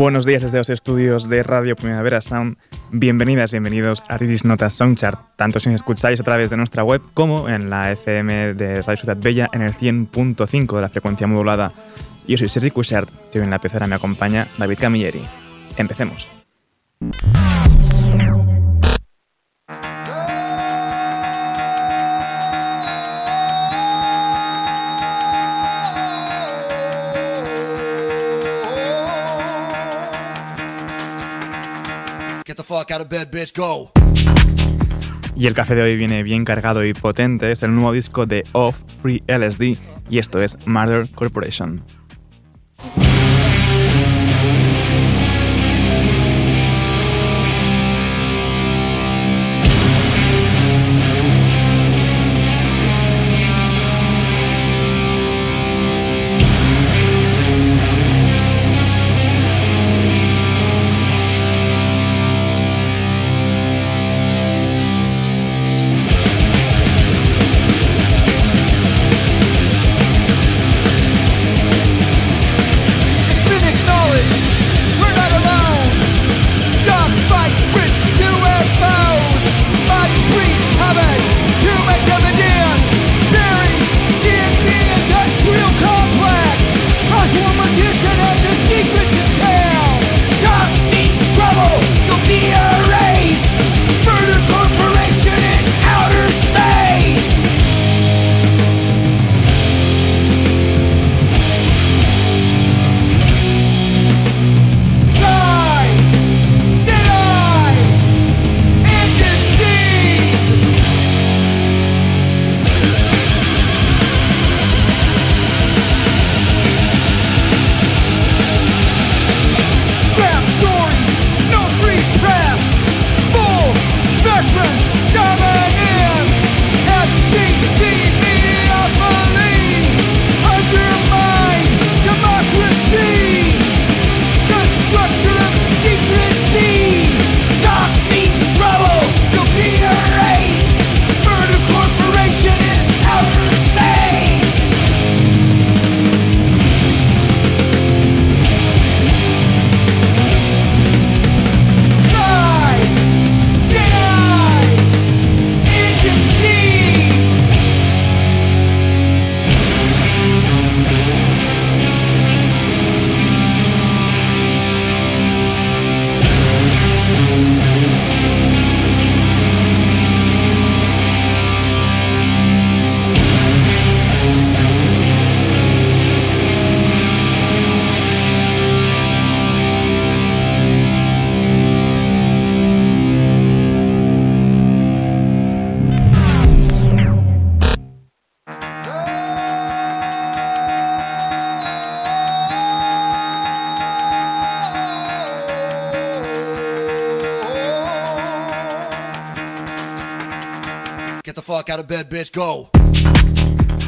Buenos días desde los estudios de Radio Primavera Sound. Bienvenidas, bienvenidos a Ridis Notas Songchart, tanto si os escucháis a través de nuestra web como en la FM de Radio Ciudad Bella en el 100.5 de la frecuencia modulada. Yo soy Sergi Cushart y hoy en la pecera me acompaña David Camilleri. Empecemos. Y el café de hoy viene bien cargado y potente. Es el nuevo disco de Off Free LSD y esto es Murder Corporation.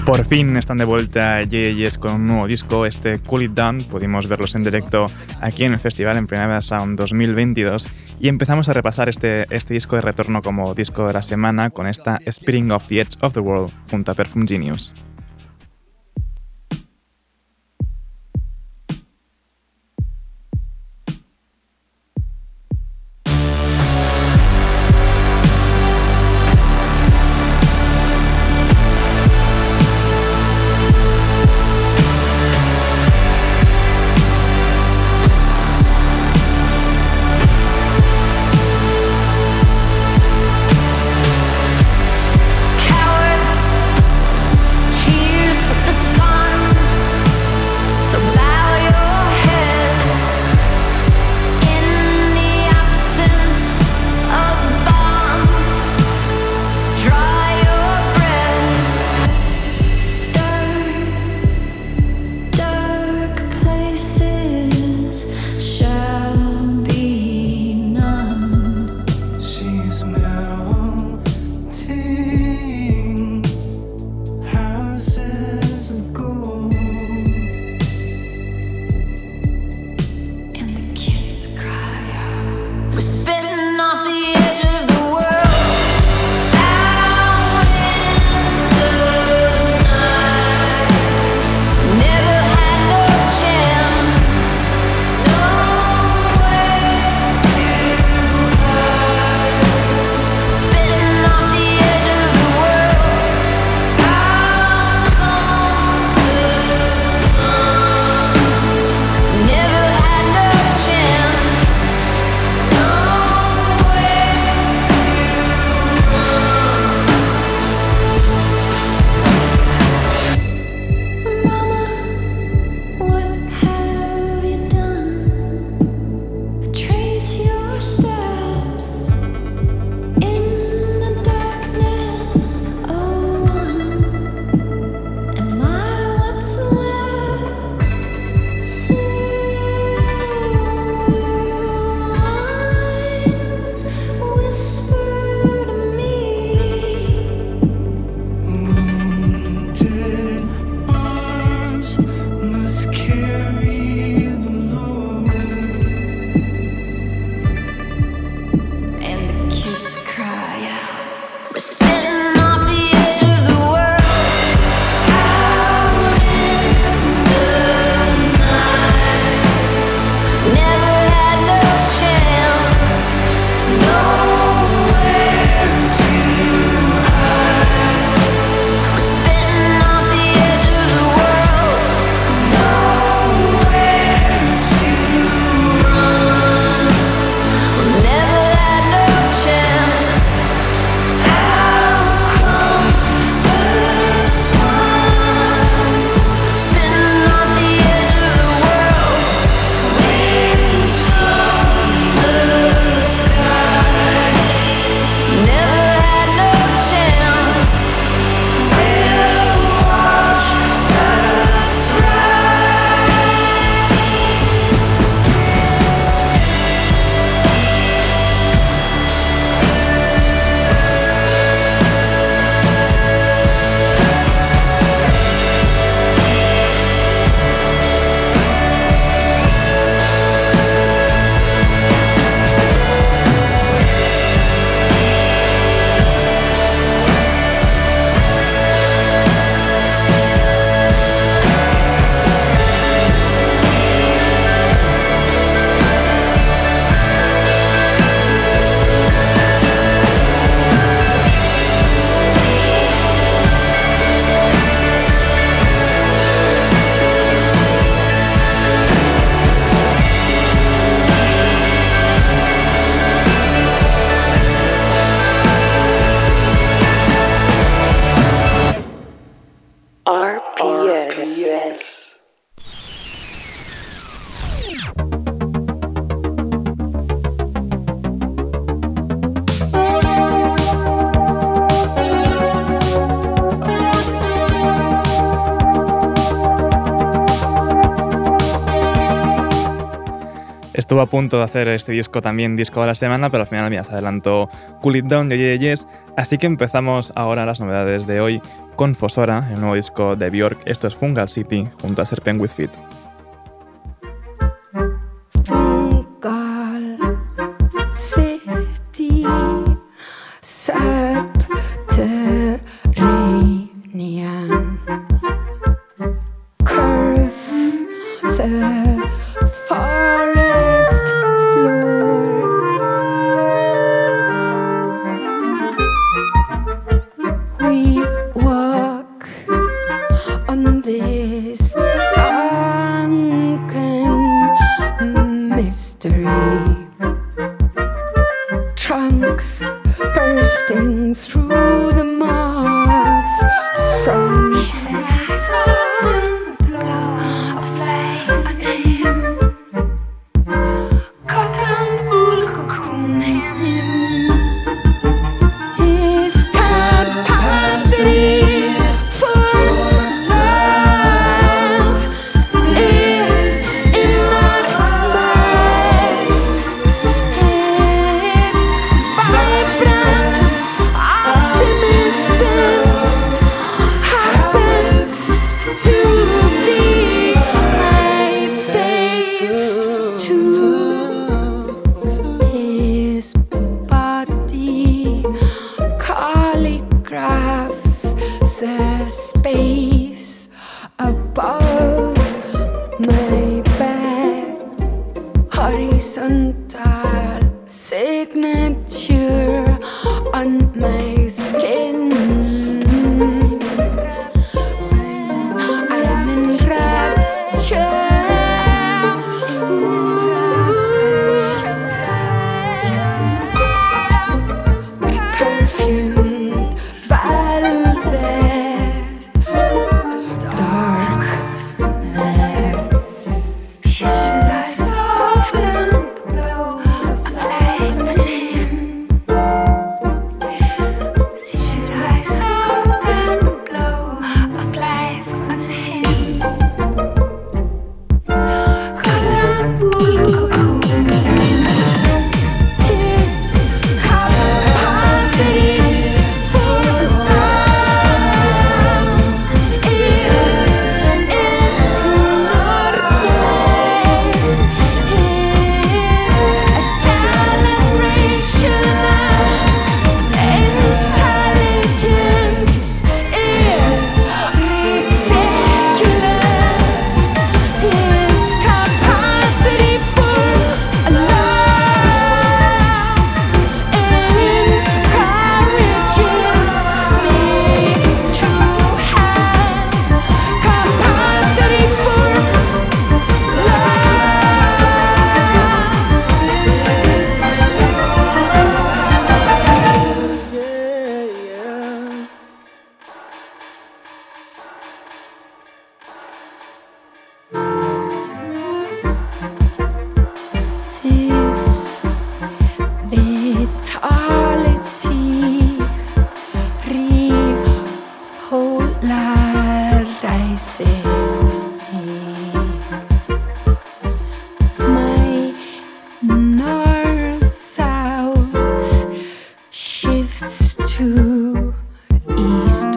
Por fin están de vuelta JJS con un nuevo disco, este Cool It Down. Pudimos verlos en directo aquí en el festival en Primavera Sound 2022 y empezamos a repasar este, este disco de retorno como disco de la semana con esta Spring of the Edge of the World junto a Perfume Genius. A punto de hacer este disco también disco de la semana, pero al final mira, se adelantó Cool It Down de así que empezamos ahora las novedades de hoy con Fosora, el nuevo disco de Björk. Esto es Fungal City junto a Serpent With Feet.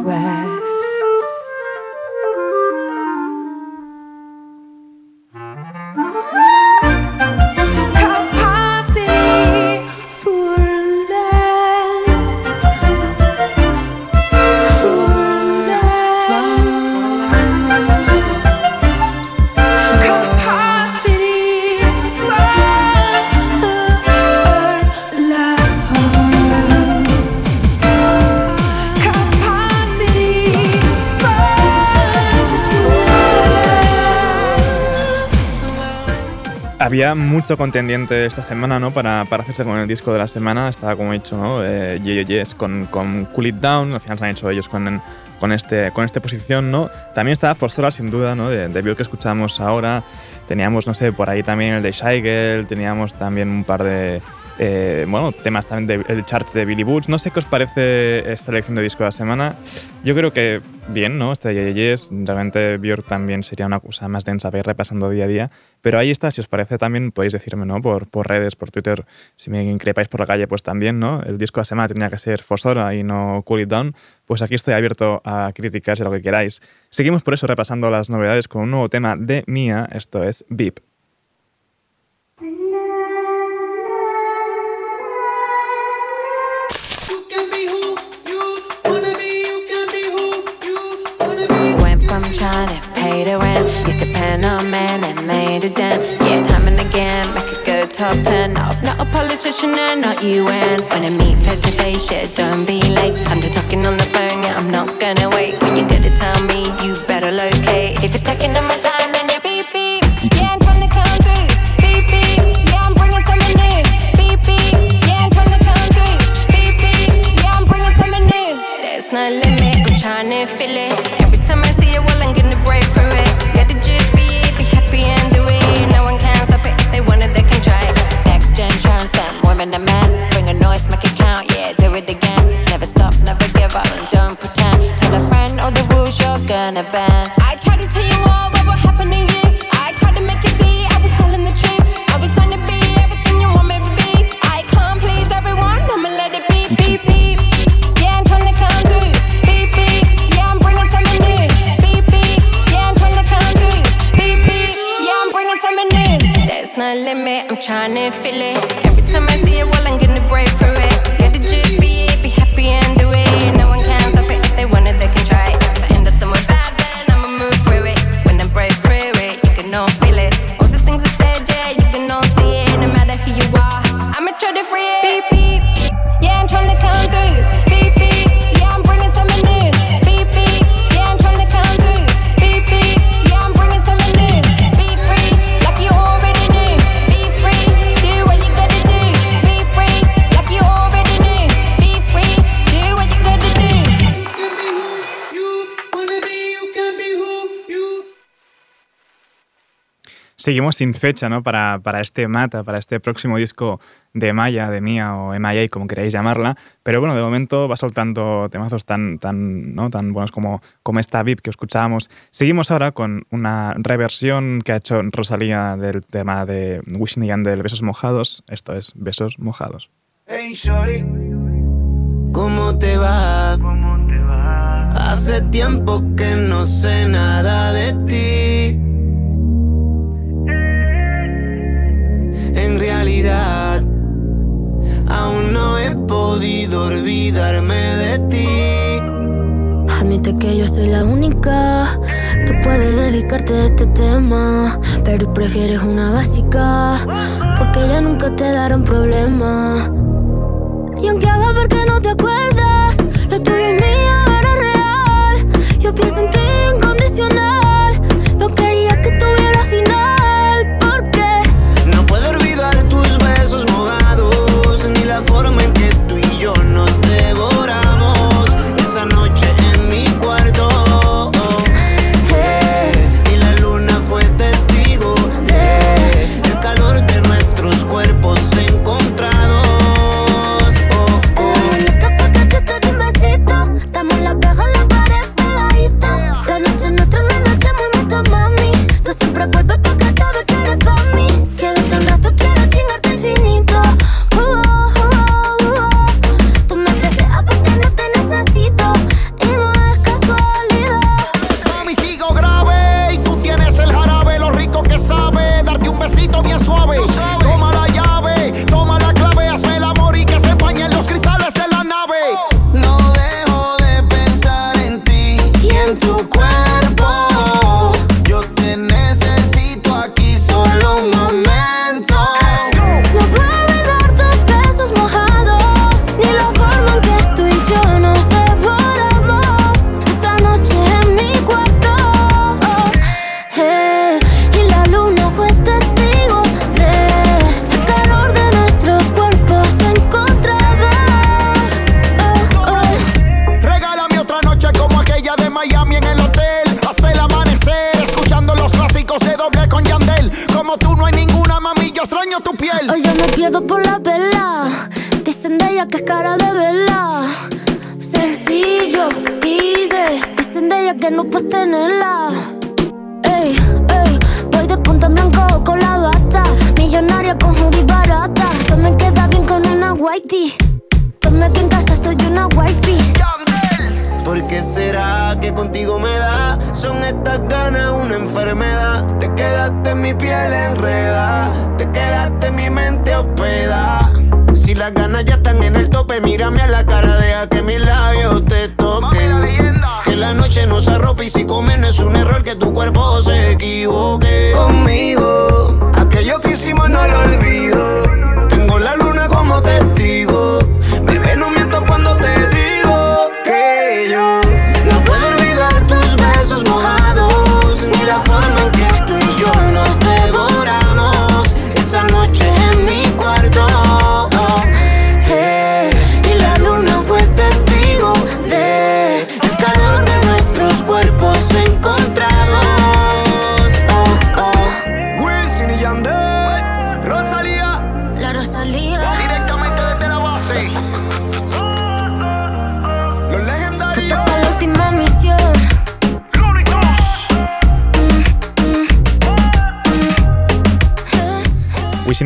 where había mucho contendiente esta semana, ¿no? Para, para, hacerse con el disco de la semana. Estaba, como he dicho, ¿no? Eh, Yes con, con Cool It Down. Al final se han hecho ellos con con, este, con esta posición, ¿no? También estaba Fostora, sin duda, ¿no? De, de que escuchamos ahora. Teníamos, no sé, por ahí también el de Shigel, teníamos también un par de, eh, bueno, temas también del charts de Billy Butch. No sé qué os parece esta elección de disco de la semana. Yo creo que bien, ¿no? Este de Yes, realmente Björk también sería una cosa más densa para ir repasando día a día. Pero ahí está, si os parece también podéis decirme, ¿no? Por, redes, por Twitter, si me increpáis por la calle, pues también, ¿no? El disco de la semana tenía que ser Fosora y no Cool It Down. Pues aquí estoy abierto a críticas y lo que queráis. Seguimos por eso repasando las novedades con un nuevo tema de Mia, esto es VIP. Trying to pay the rent. Used to pen on man and made a dent. Yeah, time and again, make a good top ten. No, not a politician and not you and when I meet face to face, yeah, don't be late. I'm just talking on the phone, yeah, I'm not gonna wait. When you gotta tell me, you better locate. If it's taking up my time, Seguimos sin fecha ¿no? para, para, este Mata, para este próximo disco de Maya, de Mía o MIA, como queráis llamarla. Pero bueno, de momento va soltando temazos tan, tan, ¿no? tan buenos como, como esta VIP que escuchábamos. Seguimos ahora con una reversión que ha hecho Rosalía del tema de Wishing de Besos Mojados. Esto es Besos Mojados. Hey, Shorty, ¿cómo te va? ¿Cómo te va? Hace tiempo que no sé nada de ti realidad aún no he podido olvidarme de ti. Admite que yo soy la única que puede dedicarte a este tema, pero prefieres una básica porque ya nunca te darán problema. Y aunque haga ver que no te acuerdas, lo tuyo es mío era real. Yo pienso en ti incondicional.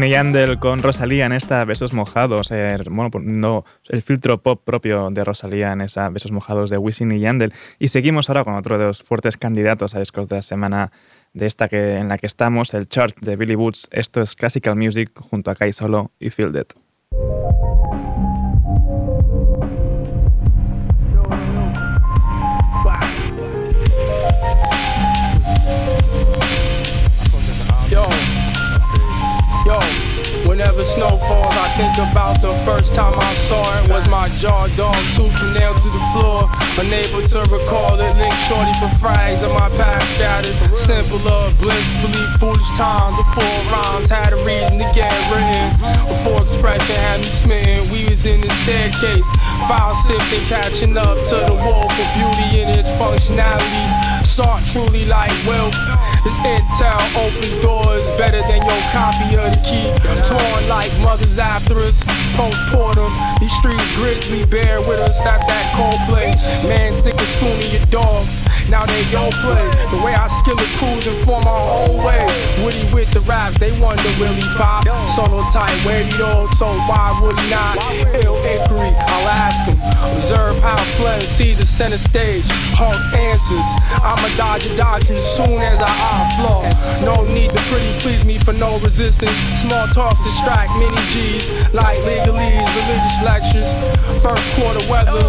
Yandel con Rosalía en esta Besos Mojados. eh, bueno, poniendo el filtro pop propio de Rosalía en esa Besos Mojados de Wisin y Yandel. Y seguimos ahora con otro de los fuertes candidatos a discos de la semana de esta que, en la que estamos, el chart de Billy Woods. Esto es Classical Music junto a Kai Solo y Feel whenever snow falls, I think about the first time I saw it. Was my jaw dog, tooth from nail to the floor? Unable to recall it, link shorty for frags of my past scattered. Simpler, blissfully foolish times before rhymes had a reason to get written. Before expression had me smitten, we was in the staircase, file sifting, catching up to the wall for beauty in its functionality. Sought truly like wealth. This intel opens doors better than your copy of the key. Torn like mothers after us. post Postpartum, these streets grizzly bear with us. That's that Coldplay. Man, stick a spoon in your dog. Now they your play. The way I skill a cruise and form my own way. Woody with the raps, they wonder will he pop? Solo tight, wavy though, so why would he not? Ill inquiry, I'll ask him. Observe how Flynn sees the center stage. Halts answers. I'ma dodge a doctrine as soon as I flaw. No need to pretty please me for no resistance. Small talk distract many G's like legalese, religious lectures. First quarter weather,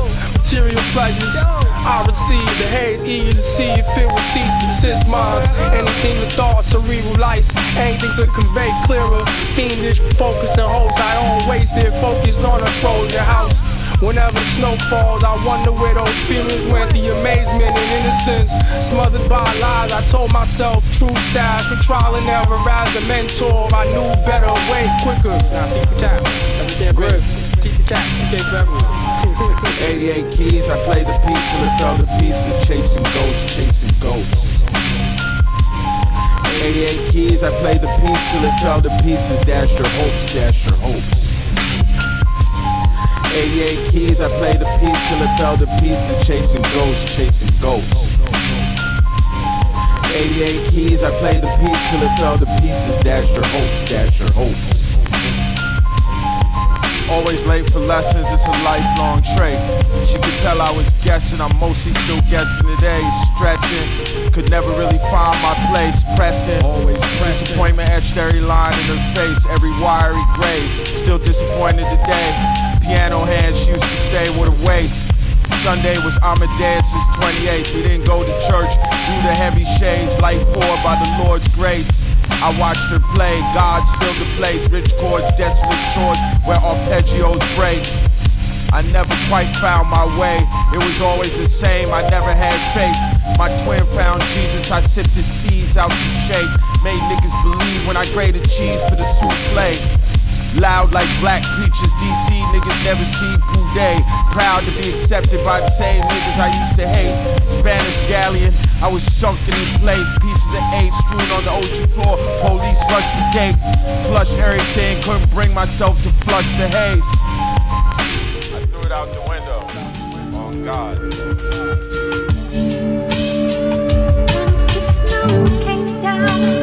material pleasures. I receive the haze, eager to see if it will cease to desist minds. Anything with thought, cerebral lights, anything to convey clearer. Fiendish focus and hopes I don't waste it, focused on a Trojan house. Whenever snow falls, I wonder where those feelings went. The amazement and innocence, smothered by lies. I told myself, true stash for trial and error as a mentor. I knew better, way quicker. Now, see the cap. That's the grip. Teach the cap. 2K forever. 88 keys, I play the piece till it fell to pieces, chasing ghosts, chasing ghosts. 88 keys, I play the piece till it fell to pieces, dash your hopes, dash your hopes. 88 keys, I play the piece till it fell to pieces, chasing ghosts, chasing ghosts. 88 keys, I play the piece till it fell to pieces, dash your hopes, dash your hopes. Always late for lessons, it's a lifelong trait. She could tell I was guessing, I'm mostly still guessing today. Stretching, could never really find my place. Pressing, always pressing. Disappointment etched every line in her face, every wiry grade. Still disappointed today. Piano hands she used to say, what a waste. Sunday was Amadeus' 28th. We didn't go to church, drew the heavy shades, light poured by the Lord's grace. I watched her play, gods filled the place, rich chords, desolate chords where arpeggios break. I never quite found my way, it was always the same, I never had faith. My twin found Jesus, I sifted seeds out the shake, made niggas believe when I grated cheese for the souffle. Loud like black preachers, DC niggas never see Day. Proud to be accepted by the same niggas I used to hate. Spanish galleon, I was sunken in place. Pieces of eight screwed on the ocean floor. Police rushed the gate, flushed everything. Couldn't bring myself to flush the haze. I threw it out the window. Oh God. Once the snow came down.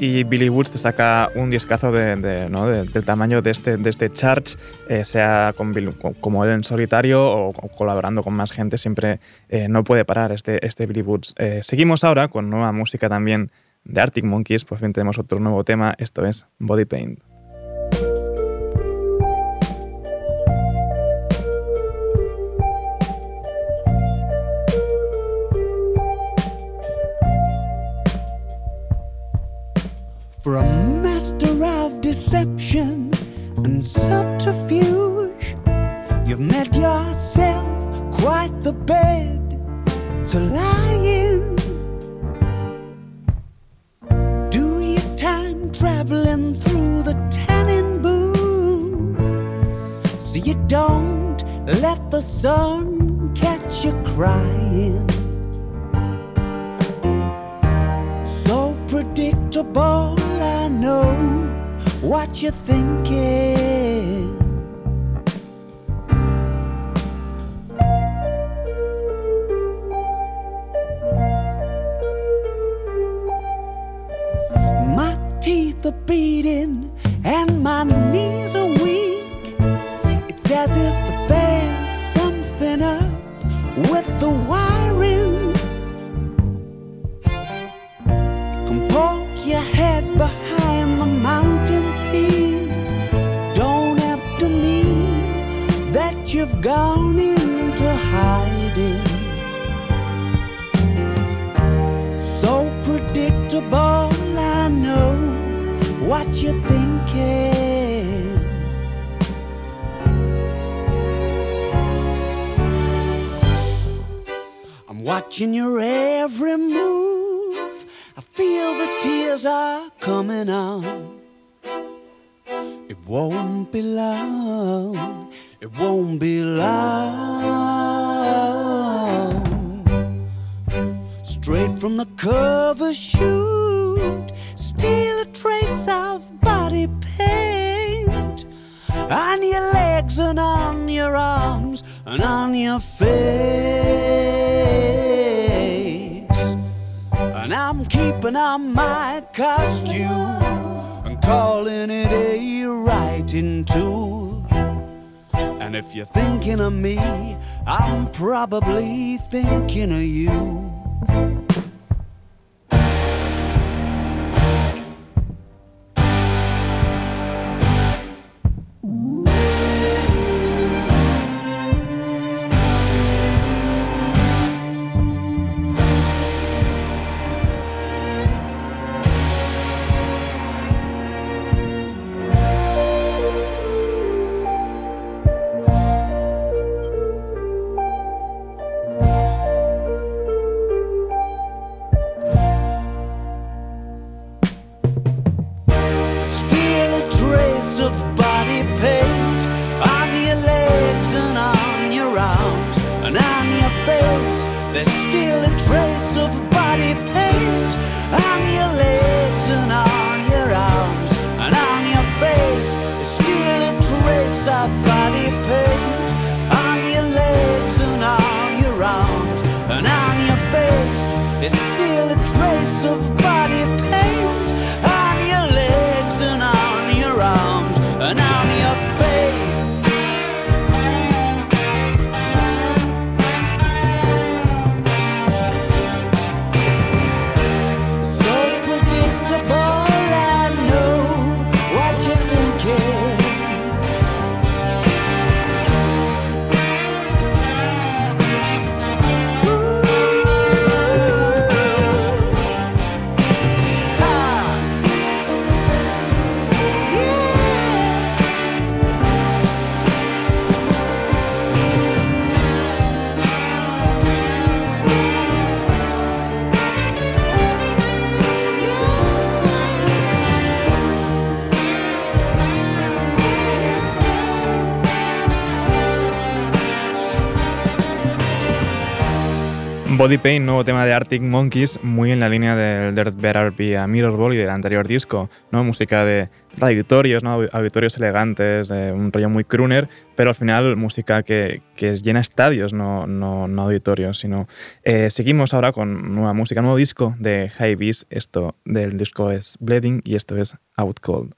Y Billy Woods te saca un discazo de, del tamaño de este, de este Charge, eh, sea como él en solitario o, colaborando con más gente, siempre eh, no puede parar este, este Billy Woods. Eh, seguimos ahora con nueva música también de Arctic Monkeys, pues bien tenemos otro nuevo tema, esto es Body Paint. For a master of deception and subterfuge. You've made yourself quite the bed to lie in. Do your time traveling through the tanning booth so you don't let the sun catch you crying. So predictable what you're thinking. Body Pain, nuevo tema de Arctic Monkeys, muy en la línea del Dirt Better Be a Mirror Ball y del anterior disco, ¿no? Música de auditorios, auditorios elegantes, un rollo muy crooner, pero al final música que, llena estadios, no auditorios, sino... Eh, seguimos ahora con nueva música, nuevo disco de High Beast, esto del disco es Bleeding y esto es Out Cold.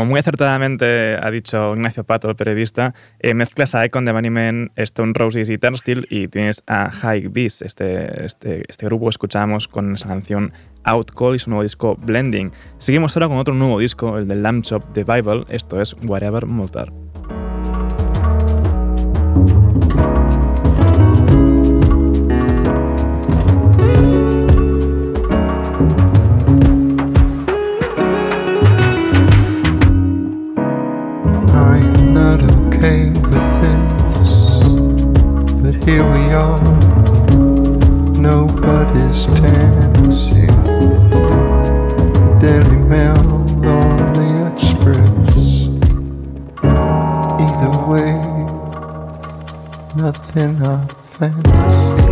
Como muy acertadamente ha dicho Ignacio Pato, el periodista, eh, mezclas a Icon de Bunnymen, Stone Roses y Turnstile y tienes a High Beast, este, este, este grupo escuchamos con esa canción Out Call y su nuevo disco Blending. Seguimos ahora con otro nuevo disco, el de Lamb Chop The Bible, esto es Whatever Multar. here we are. Nobody's dancing. Daily Mail on the Express. Either way, nothing I fancy.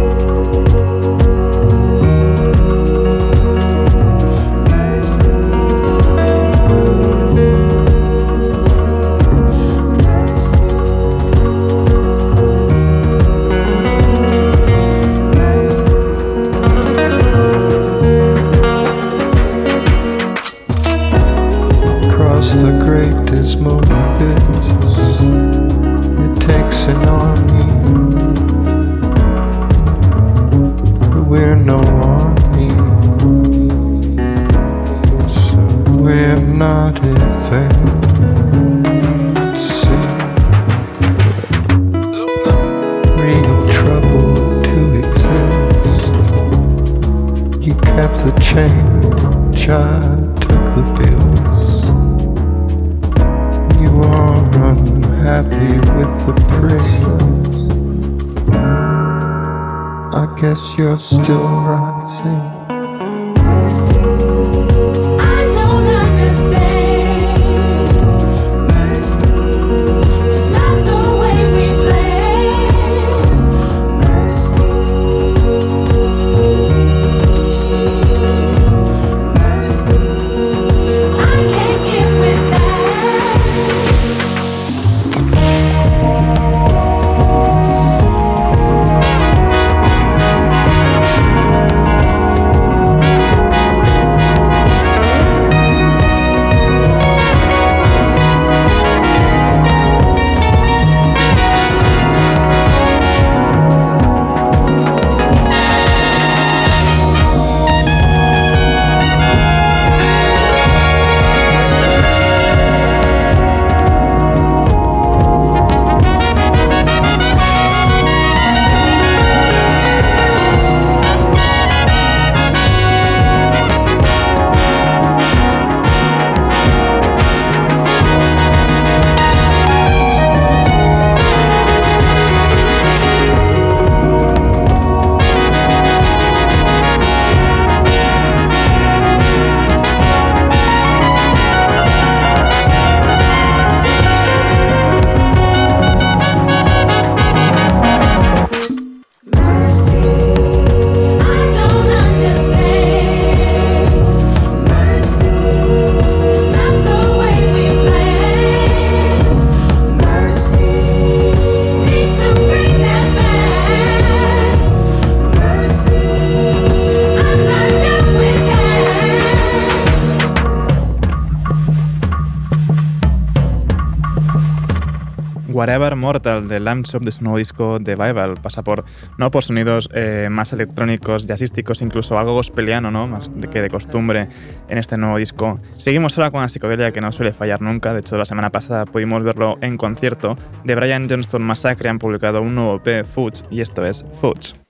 Whatever Mortal de Shop de su nuevo disco Vival pasa por, no por sonidos eh, más electrónicos, jazzísticos, incluso algo gospeliano, ¿no? más que de costumbre en este nuevo disco. Seguimos ahora con la psicodelia que no suele fallar nunca, de hecho la semana pasada pudimos verlo en concierto. De Brian Johnston Massacre han publicado un nuevo P, Foods, y esto es Foods.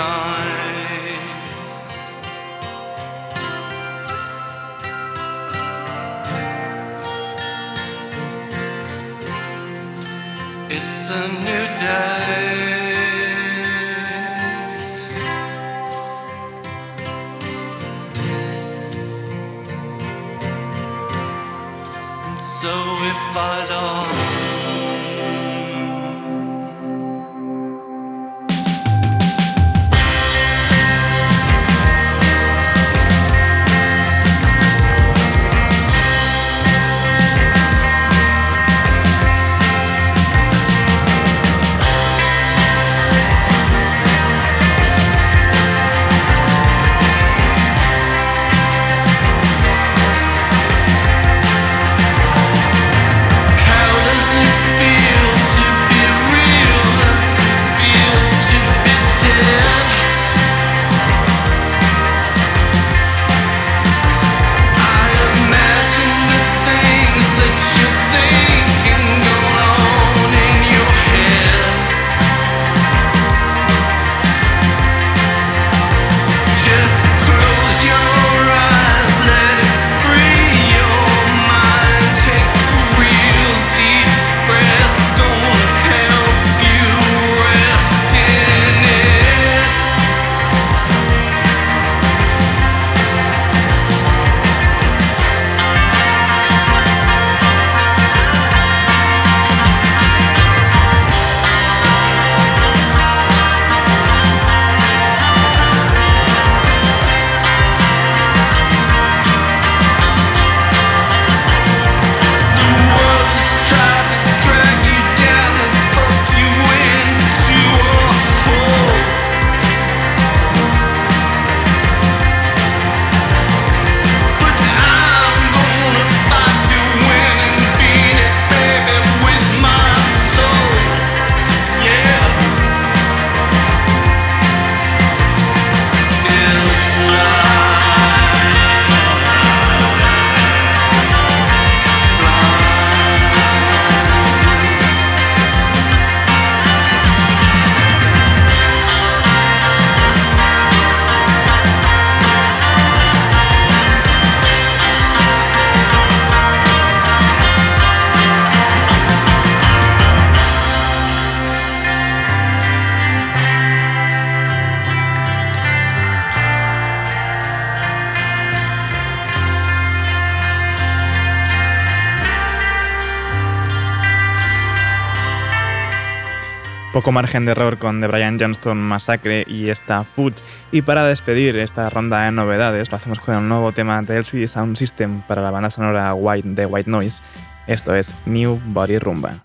on. Poco margen de error con The Brian Johnston Massacre y esta Foods. Y para despedir esta ronda de novedades, lo hacemos con un nuevo tema de LCD Sound System para la banda sonora White de White Noise. Esto es New Body Rumba.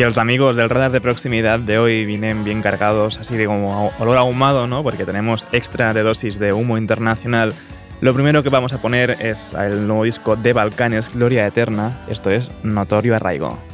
Y los amigos del radar de proximidad de hoy vienen bien cargados, así de como olor ahumado, ¿no? Porque tenemos extra de dosis de humo internacional. Lo primero que vamos a poner es el nuevo disco de Balcanes, Gloria Eterna. Esto es Notorio Arraigo.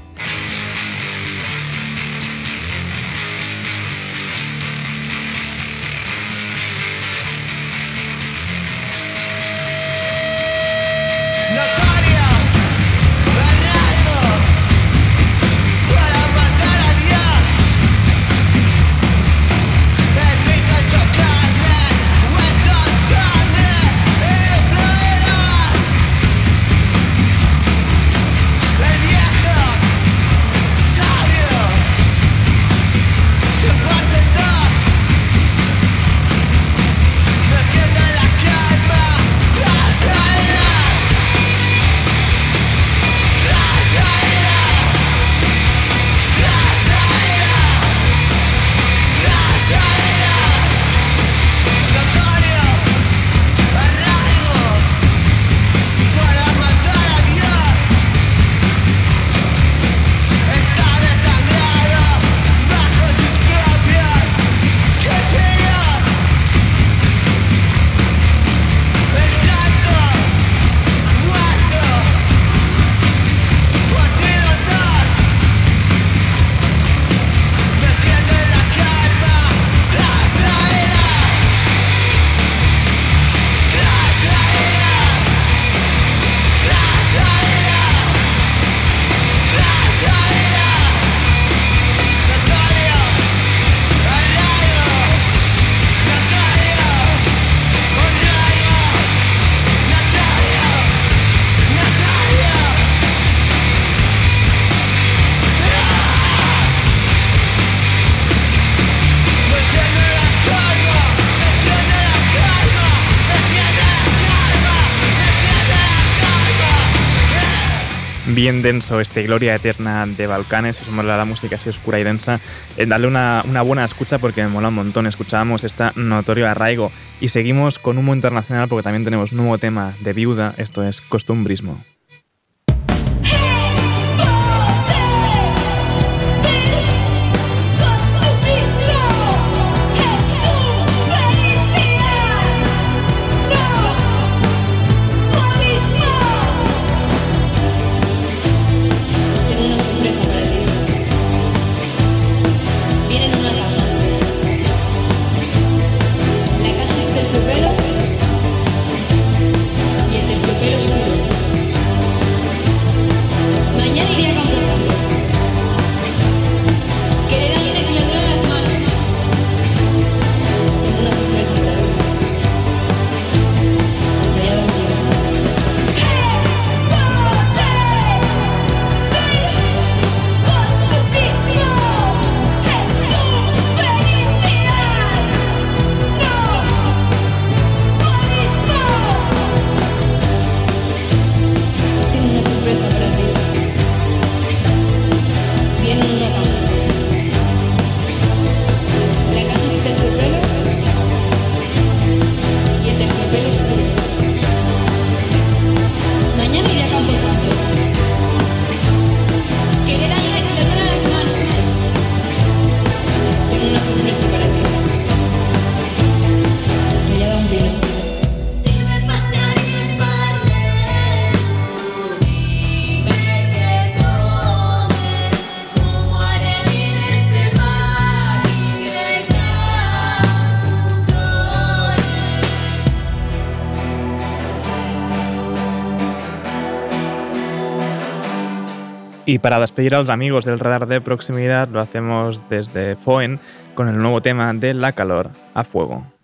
Bien denso este Gloria Eterna de Balcanes, si mola la música así oscura y densa, eh, dale una, una, buena escucha porque me mola un montón. Escuchábamos esta notorio arraigo y seguimos con humo internacional porque también tenemos nuevo tema de viuda, esto es costumbrismo. Y para despedir a los amigos del radar de proximidad lo hacemos desde Foen con el nuevo tema de La calor a fuego.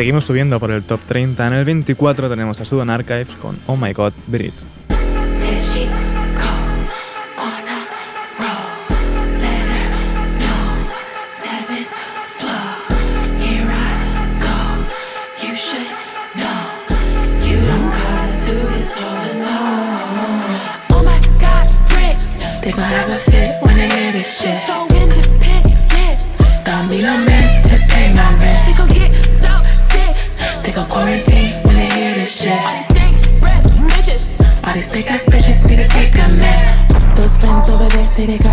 Seguimos subiendo por el top 30. En el 24 tenemos a Sudan Archives con Oh My God, Beat It. They gon' have a fit when they hear this shit. So independent. Don't be no man say they got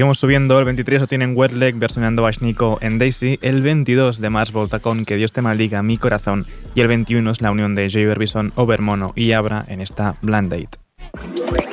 Seguimos subiendo, el 23 lo tienen Wetleg versionando a Nico en Daisy, el 22 de Mars Volta con Que Dios te maldiga mi corazón. Y el 21 es la unión de Joy Orbison, Overmono y Abra en esta Blind Date.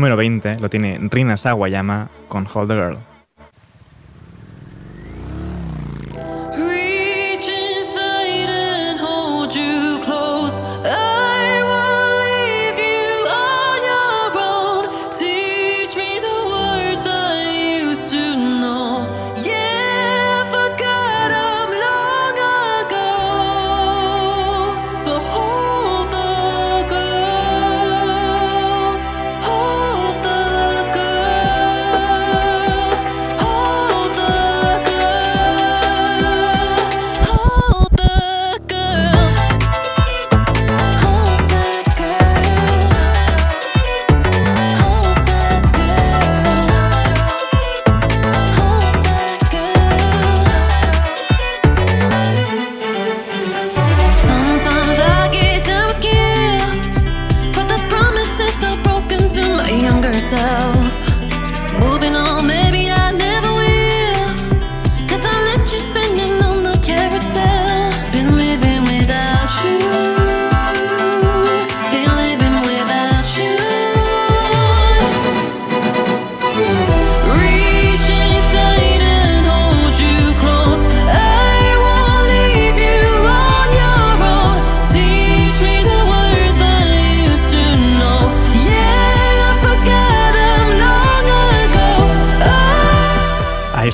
Número 20 lo tiene Rina Sawayama con Hold the Girl.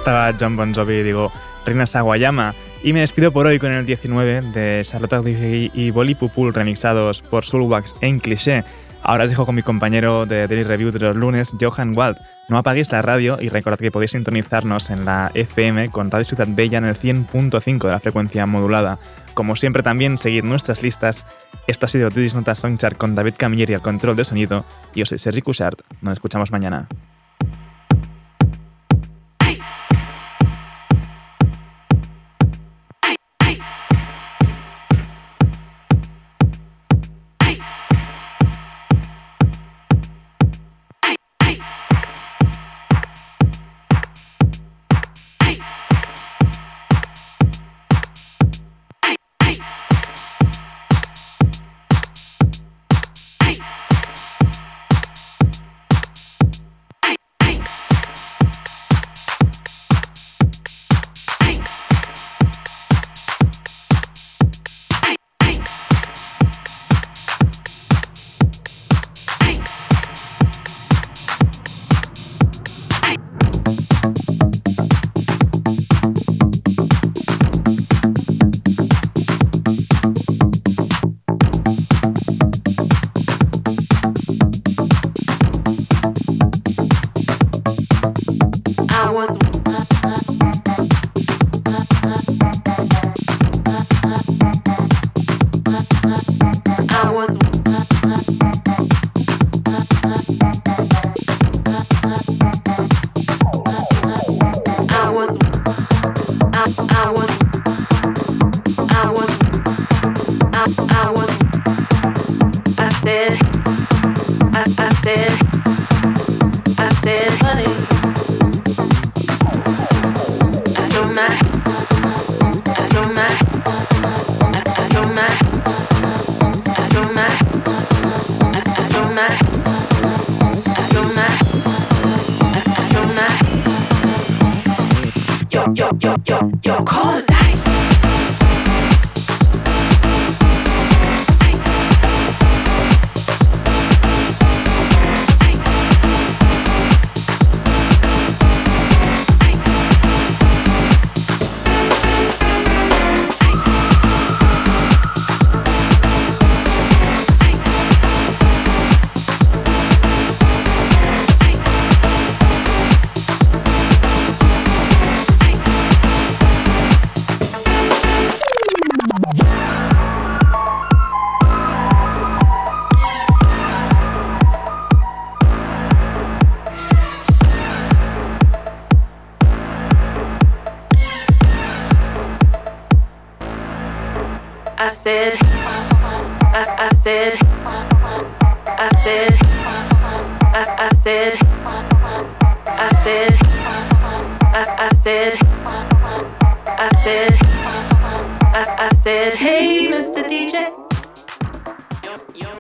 Estaba John Bon Jovi, digo, Rina Sawayama. Y me despido por hoy con el 19 de Charlotte Diggy y Bolly Pupul remixados por Soulwax en Cliché. Ahora os dejo con mi compañero de Daily Review de los lunes, Johan Wald. No apaguéis la radio y recordad que podéis sintonizarnos en la FM con Radio Ciudad Bella en el 100.5 de la frecuencia modulada. Como siempre también seguid nuestras listas. Esto ha sido Didis Notas Songchart con David Camilleri al control de sonido. Yo soy Sergi Cushart. Nos escuchamos mañana.